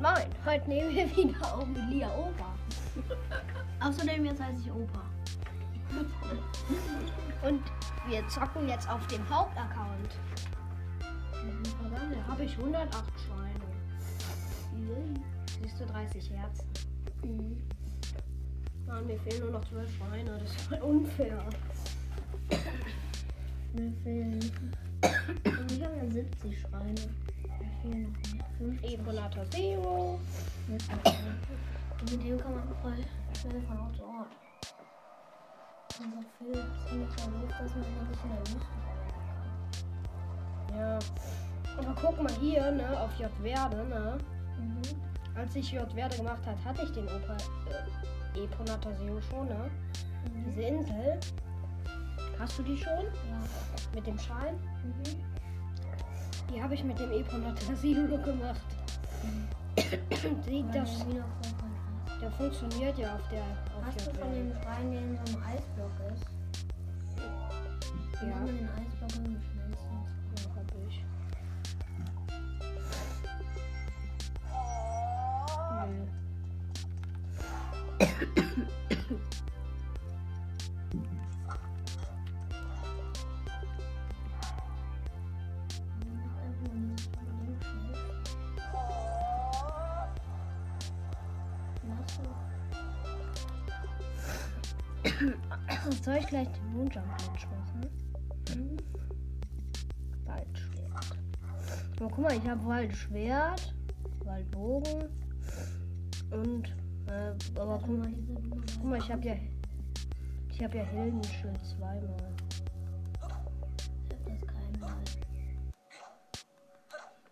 Moin, moin. Heute nehmen wir wieder auf mit Lia Opa. Außerdem jetzt heiße ich Opa. Und wir zocken jetzt auf dem Hauptaccount. Da habe ich 108 Schweine. Siehst du 30 Herzen? Mann, mir fehlen nur noch 12 Schweine. Das ist voll unfair. Mir fehlen. Ich habe ja 70 Schreine. Mir fehlen noch mehr. 50. Ebonata Zero. Und mit dem kann man voll schnell von Ort zu Ort. Und so viel ziemlich verrückt, dass man eigentlich in der verwenden Ja. Aber guck mal hier, ne, auf J Verde, ne? Mhm. Als ich J Verde gemacht hat, hatte ich den Opa äh, Ebonata Zero schon, ne? Diese Insel. Hast du die schon? Ja. Mit dem Schein? Mhm. Die habe ich mit dem Ebonata Zero gemacht. Sieht Aber das. der. Der funktioniert ja auf der auf Hast du J von dem. Schrein, der in so einem Eisblock ist? Ja. kann man den Eisblock irgendwie Soll ich gleich den Moonjump Match machen? Hm? Waldschwert. Oh, guck mal, ich habe Waldschwert, Waldbogen und äh, aber guck mal, guck mal, ich habe ja ich habe ja Heldenschild zweimal. Ich hab das keinmal.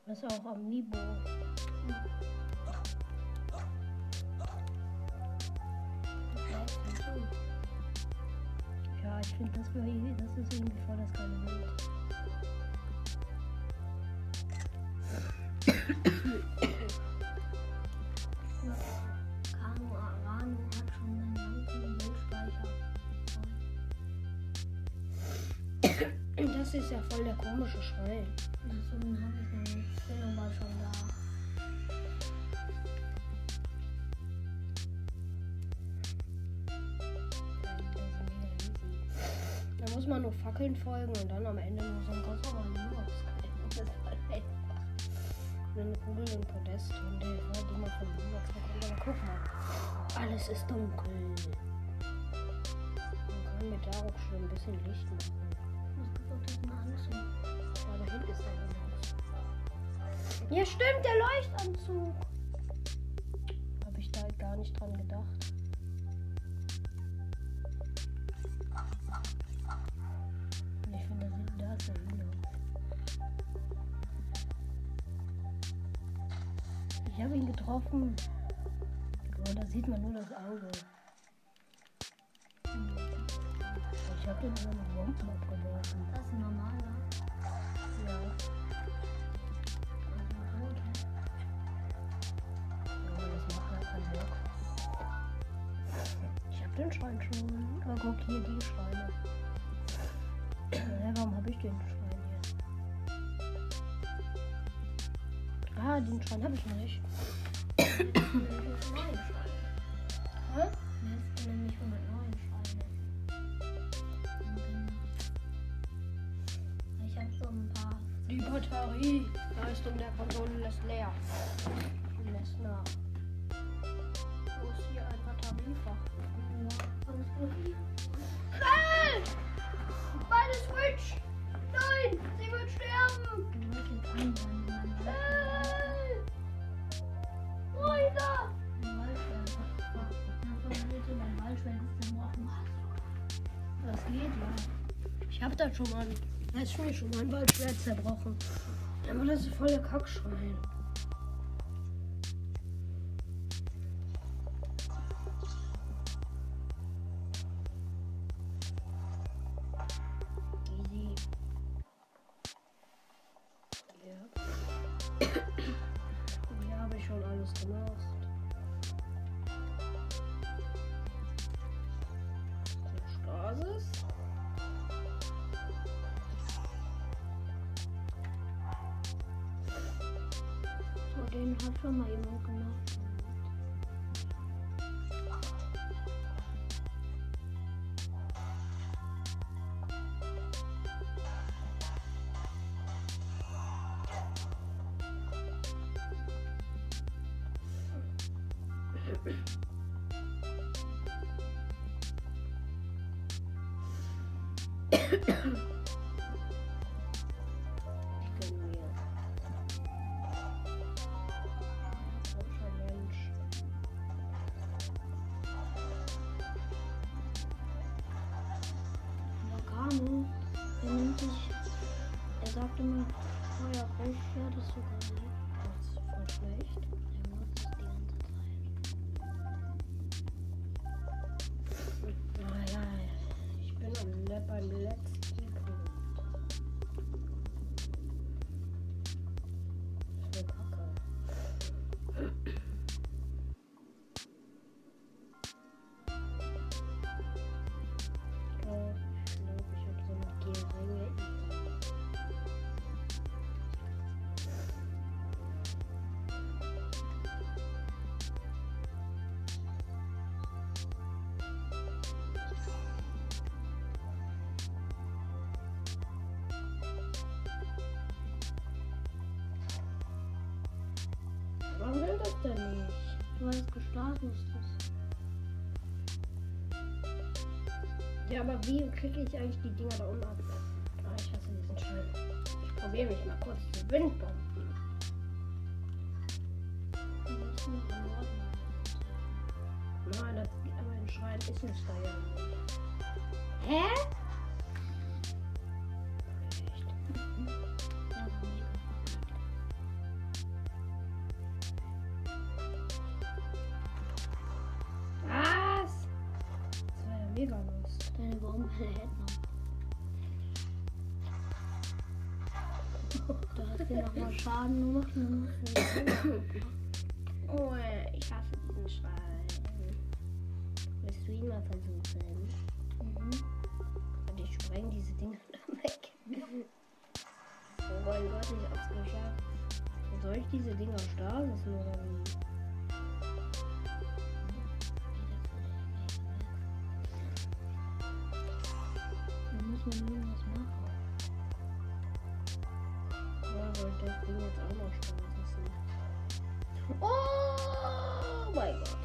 Das ist auch Amiibo. Das finde das, das ist irgendwie voll das geile Bild. Das ist ja voll der komische Schrein. Achso, den habe ich Fackeln folgen und dann am Ende nur so ein ganz normaler Linux. Das ist voll einfach. Eine Kugel im Podest und man von Linux bekommt. Aber guck mal, alles ist dunkel. Man kann mit der auch schon ein bisschen Licht machen. Gibt auch diesen Anzug? Ja, da hinten ist der Linux. Ja, stimmt, der Leuchtanzug. Habe ich da halt gar nicht dran gedacht. Habe getroffen. Oh, da sieht man nur das Auge. Ich habe den über mit Bomben abgeworfen. Das ist ein normaler. Ja. Also das macht ja keinen Bock. Ich hab den Schrein schon. Aber guck hier die Schreine. Hä, warum habe ich den Schrein jetzt? Ah, den Schrein habe ich noch nicht. Das ist ein neuen Schrein. Hä? Das ist nämlich 109 Schreine. Ich habe so ein paar. Die Batterieleistung der Konsole lässt leer. Lässt nach. Wo ist hier ein Batteriefach? Schnell! Meine Switch! Nein! Sie wird sterben! Schnell! Wird mein Waldschwert ist zerbrochen. Das geht ja. Ich hab da schon mal, da ist mir schon mal ein Waldschwert zerbrochen. Aber das ist voll der Kackschwein. happened. Ahem. bin am Le beim letzten Das denn nicht? Weil es gestartet ist. Ja, aber wie kriege ich eigentlich die Dinger da unten ab? Ah, ich hasse diesen Schein. Ich probiere mich mal kurz zu Windbomben. Nein, das aber ein Schrein ist ja nicht. Hä? Echt? Mega Lust. Deine Baumwelle hält noch. Du hast dir nochmal Schaden gemacht Oh, ich hasse diesen Schrein. Willst du ihn mal versuchen? Mhm. Und ich spreng diese Dinger da weg. Oh mein Gott, ich hab's geschafft. Soll ich diese Dinger starten lassen oder wie? Man irgendwas machen. Ja, ich das Ding jetzt auch noch starten lassen? Oh mein Gott.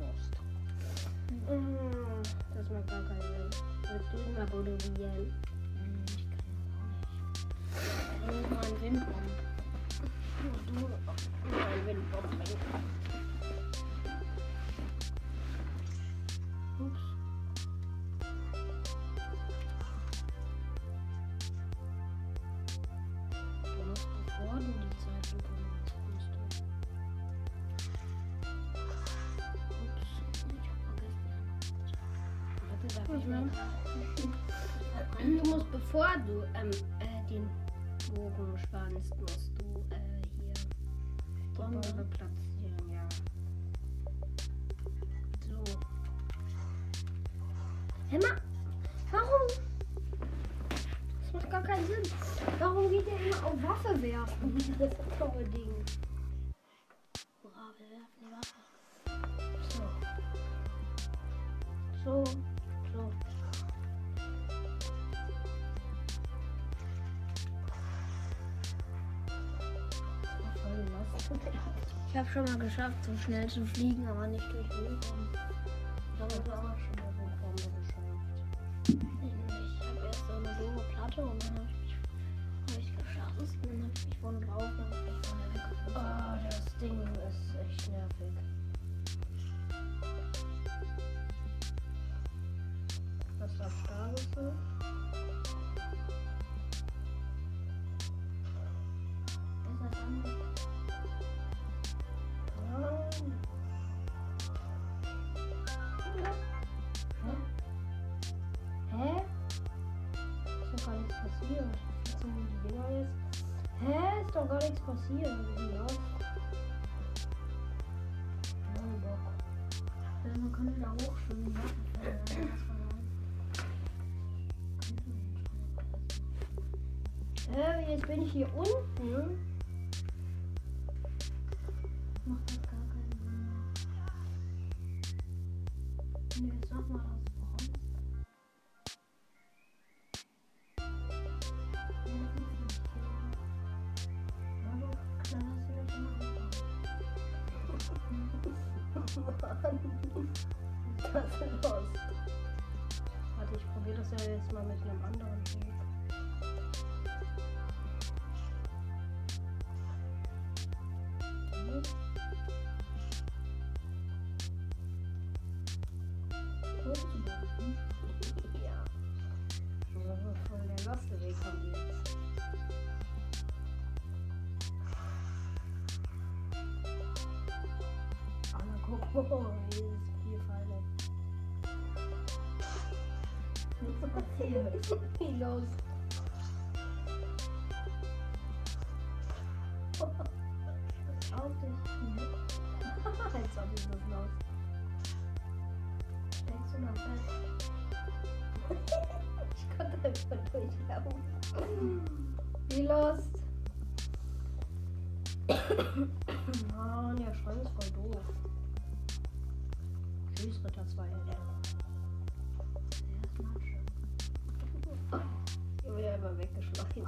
Lost. Das macht gar keinen Sinn. Willst du ihn mal probieren? Hm, Ich kann auch nicht. Ich mal einen Windbomb. Du, mal einen Windbomb bringen. Ups. Mhm. mal? Du musst, bevor du ähm, äh, den Bogen spannst, musst du äh, hier die Bombe. Platzieren, ja. So. Hä, ma, warum? Das macht gar keinen Sinn. Warum geht der immer auf Waffe werfen? Das dumme Ding. Hurra, wir werfen die Waffe. So. So, Ich habe schon mal geschafft, so schnell zu fliegen, aber nicht durch Windbomben. Aber du hast auch schon mal so Bombe geschafft. Ich habe erst so eine doofe Platte und dann habe ich hab ich geschossen und dann habe ich mich von drauf und dann bin ich von der. Ah, das Ding ist echt nervig. Gar nichts passiert. Los? Oh, Bock. Ja, man kann wieder hochschwimmen. Jetzt bin ich hier unten. macht das gar keinen Sinn mehr. Nee, jetzt sag mal das Bronze. Das ist los. Warte, ich probiere das ja jetzt mal mit einem anderen Weg. Los? Auf dich. Als ob ich das los. Steckst du noch fest? Ich konnte einfach durchlaufen. Wie lost? Mann, der Schrein ist voll doof. Tschüss, Ritter 2. Der ist Matsche. Ich bin ja immer weggeschleudert. Ich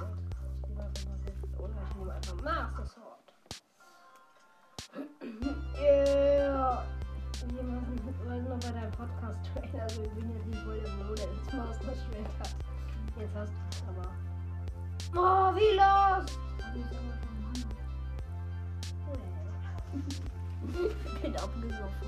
Oder ich nehme einfach Master Sword. Yeah. Machen heute noch bei deinem Podcast-Trailer. Also ich bin jetzt nicht der Bro, der das Master Schwert hat. Jetzt hast du es aber. Oh, wie los? Ich bin abgesoffen.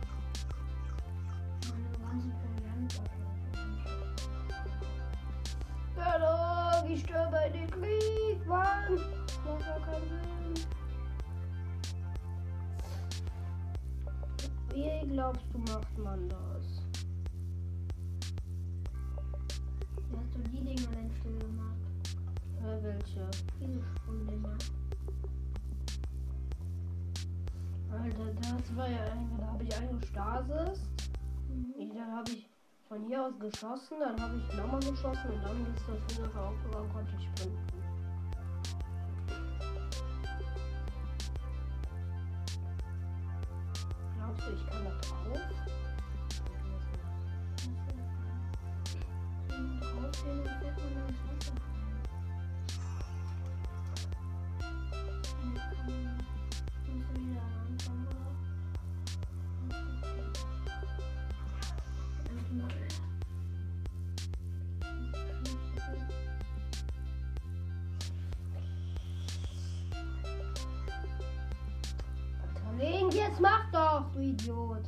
wenn ich mal gelesen hatte. Los, kann Warum bin ich so lost in dem Schrein? Aber warum bin ich in diesem Schrein so lost? Du hast es 30, 30 Jahre, hast du noch einen. Nein, ich hatte nicht 30 Herzen. Gönner, Gönner, Gönner, Gönner, Gönner. Meine ganzen Proviant Gönner, ich stirbe in den Krieg, Mann. Macht ja keinen Sinn. Wie glaubst du, macht man das? Wie hast du die Dinger denn still gemacht? Hör welche? Diese Sprungdinger. Alter, das war ja ein, da habe ich eine Stasis. Mhm. Dann habe ich von hier aus geschossen, dann habe ich nochmal geschossen und dann ist das wieder aufgegangen, konnte ich sprinten. Mach doch, du Idiot.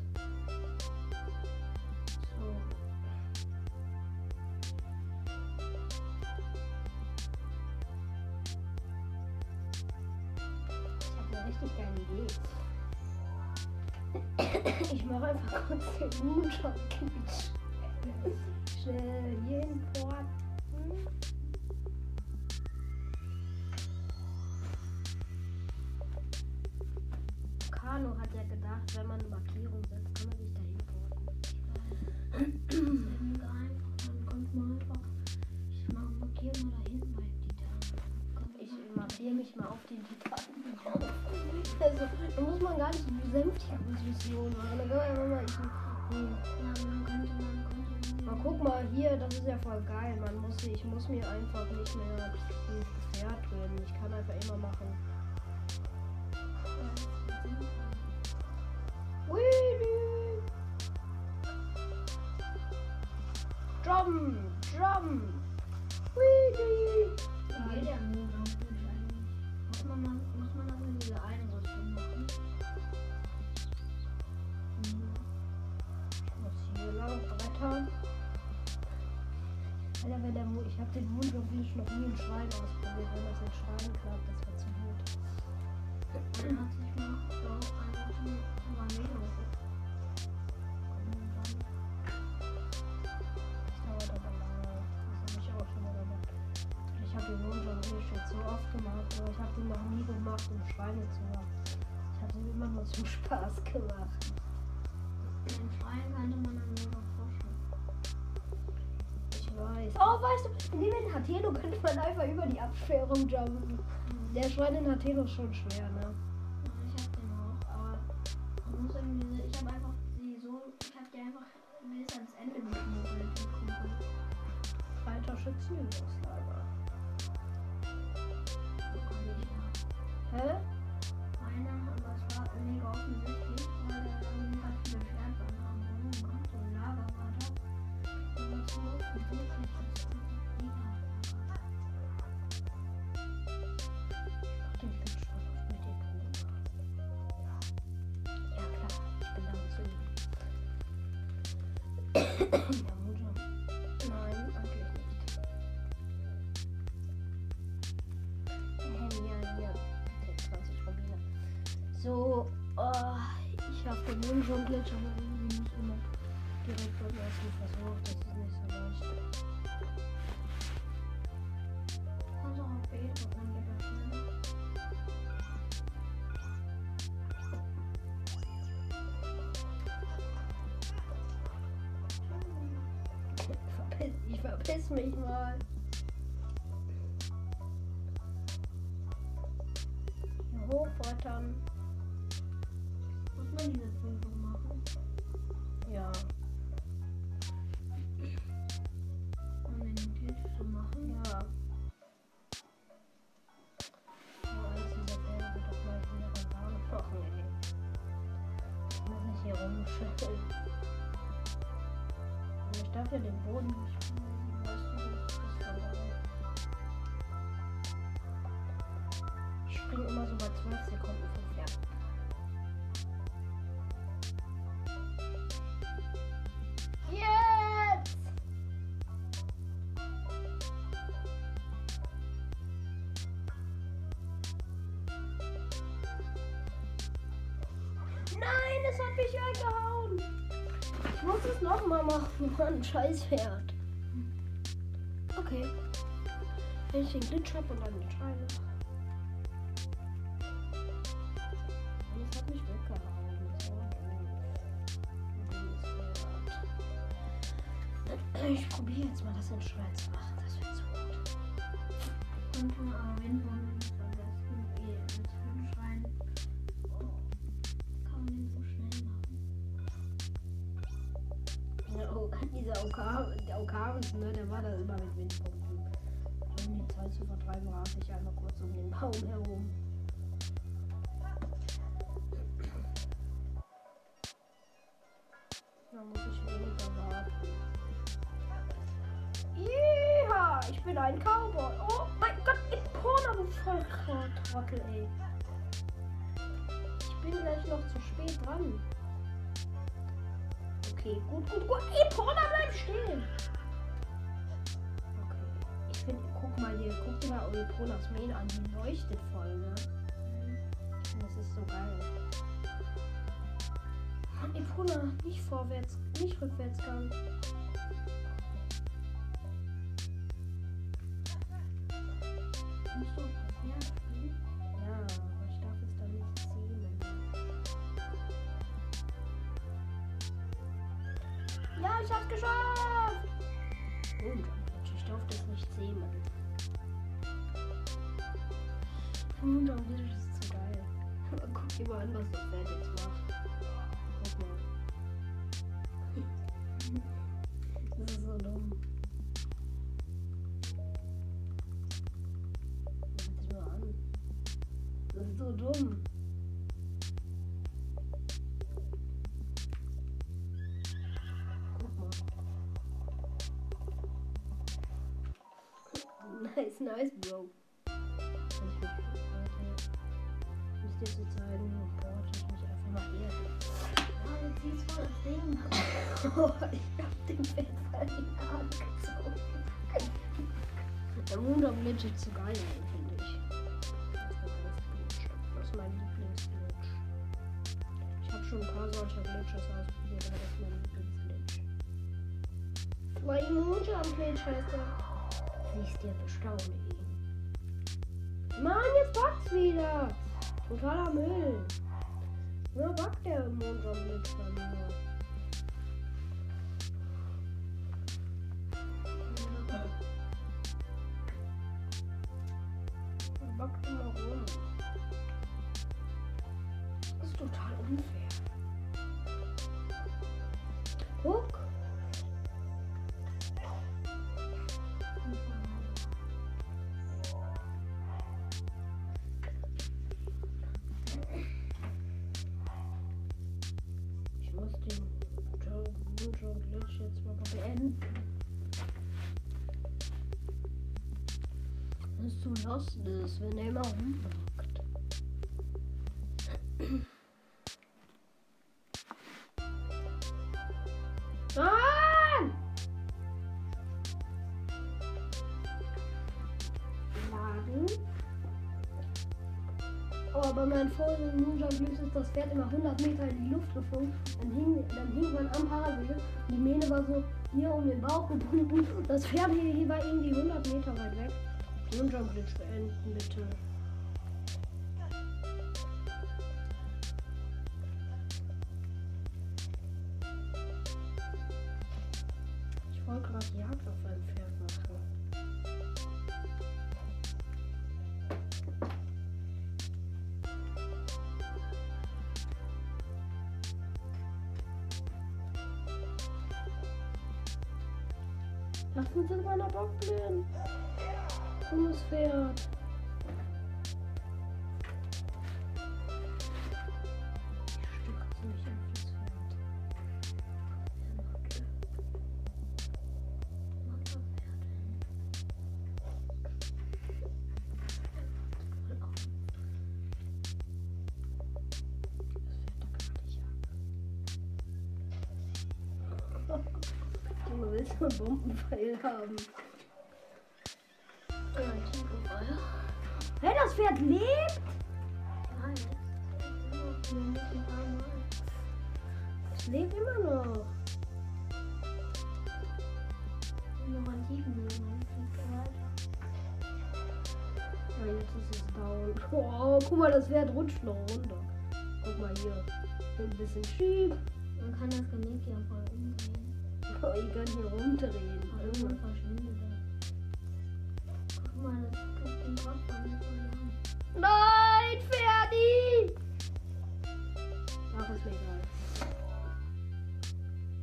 Kano hat ja gedacht, wenn man eine Markierung setzt, kann man sich dahin porten. Dann kommt man einfach. Ich markiere mal da hinten bei Titan. Ich markiere mich mal auf den Titan. Also, da muss man gar nicht sämtliche Missionen machen. Da kann man einfach mal. Ich, mal guck mal hier, das ist ja voll geil. Man muss, ich muss mir einfach nicht mehr ins Pferd drehen. Ich kann einfach immer machen. Jump, jump. Wheelie. Wie geht der Mond ganz gut eigentlich? Muss man, muss man dafür diese Einrüstung machen? Mhm. Ich muss hier lang brettern. Alter, wenn der Mond, ich habe den Mond wirklich noch nie in Schrein ausprobiert. Wenn das in Schrein klappt, das wäre zu gut. Spaß gemacht. Den Schreien könnte man dann nur noch forschen. Ich weiß. Oh, weißt du, dem Hateno könnte man einfach über die Absperrung jumpen. Der Schwein in Hateno ist schon schwer, ne? Ich hab den auch, aber man muss irgendwie, ich hab einfach die so, ich hab die einfach bis ans Ende geschmuggelt, die Kugel. Alter Schützenübungslager. Hä? Einer, aber es war mega offensichtlich, weil er irgendwie halt viele Schwertwaffen haben so ein Lager war da. Und das war so So, oh, ich habe den Mund schon glitch, aber irgendwie nicht immer direkt beim ersten Versuch. Das ist nicht so leicht. Hier rumschütteln. Ich darf ja den Boden nicht. Weißt du, das ist verloren. Ich springe immer so bei 12 Sekunden vom Pferd. Nein, es hat mich eingehauen. Ich muss es nochmal machen. Mann, scheiß Pferd. Okay. Wenn ich den Glitch hab und dann den Schweine. Und es hat mich weggehauen. Ich probiere jetzt mal das in Schwein zu machen. Das wird so gut. Und schon aber dieser OK, der Okavens, ne, der war da immer mit Windpumpen. Um die Zeit zu vertreiben, rase ich einfach kurz um den Baum herum. Da muss ich weniger warten. Ja, ich bin ein Cowboy. Oh mein Gott, ich Porno, du Volltrottel, ey. Ich bin gleich noch zu spät dran. Okay, gut, gut, gut. Ey, Porno, bleib stehen. Okay. Ich finde, guck mal hier, guck dir mal Euponas Main an. Die leuchtet voll, ne? Finde, das ist so geil. Epona, nicht vorwärts, nicht rückwärtsgang. Musst Hm, das ist zu geil. Guck dir mal an, was das Pferd jetzt macht. Guck mal. Das ist so dumm. Guck dir mal an. Das ist so dumm. Guck mal. Nice, nice, Bro. Oh, ich hab den Pferd in die Haare gezogen. Der Moondog ist zu geil, finde ich. Das ist mein Lieblingsglitch. Ich habe schon ein paar solcher Glitches ausprobiert, aber das ist mein Lieblingsglitch. Weil Emoji Glitch heißt er. Siehst dir bestaunen ihn. Mann, jetzt bugt's wieder. Totaler Müll. Ja, buggt der Emoji Glitch bei mir. Beenden. Das ist zu lost ist, wenn er immer rumbackt. Mann! Laden. Oh, aber mein vorigen Ninja ist das Pferd immer 100 Meter in die Luft geflogen. Dann hing, dann hing man am Parabel. Die Mähne war so hier um den Bauch gebunden. Das Pferd hier, hier war irgendwie 100 Meter weit weg. Ninja Glitch beenden, bitte. Ich wollte gerade Jagd auf ein Pferd machen. Lass uns in meiner Bock blühen. Dummes Pferd. Einen Bombenpfeil haben. Hey, das Pferd lebt! Es lebt immer noch. Ja, jetzt ist es down. Oh, guck mal, das Pferd rutscht noch runter. Guck mal hier. Ein bisschen schief. Man kann das Genick ja voll umdrehen. Oh, ich kann hier rumdrehen. Verschwindet er. Guck mal, das gibt den Kopf. Nein, Ferdi! Ach, ist mir egal.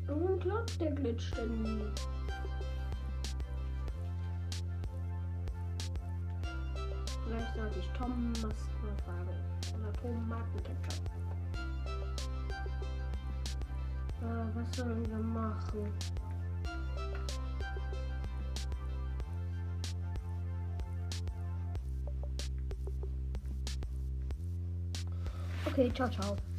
Warum klappt der Glitch denn nie? Vielleicht sollte ich Thomas mal fragen. Oder Tomatenketchup. Äh, was sollen wir machen? Okay, ciao, ciao.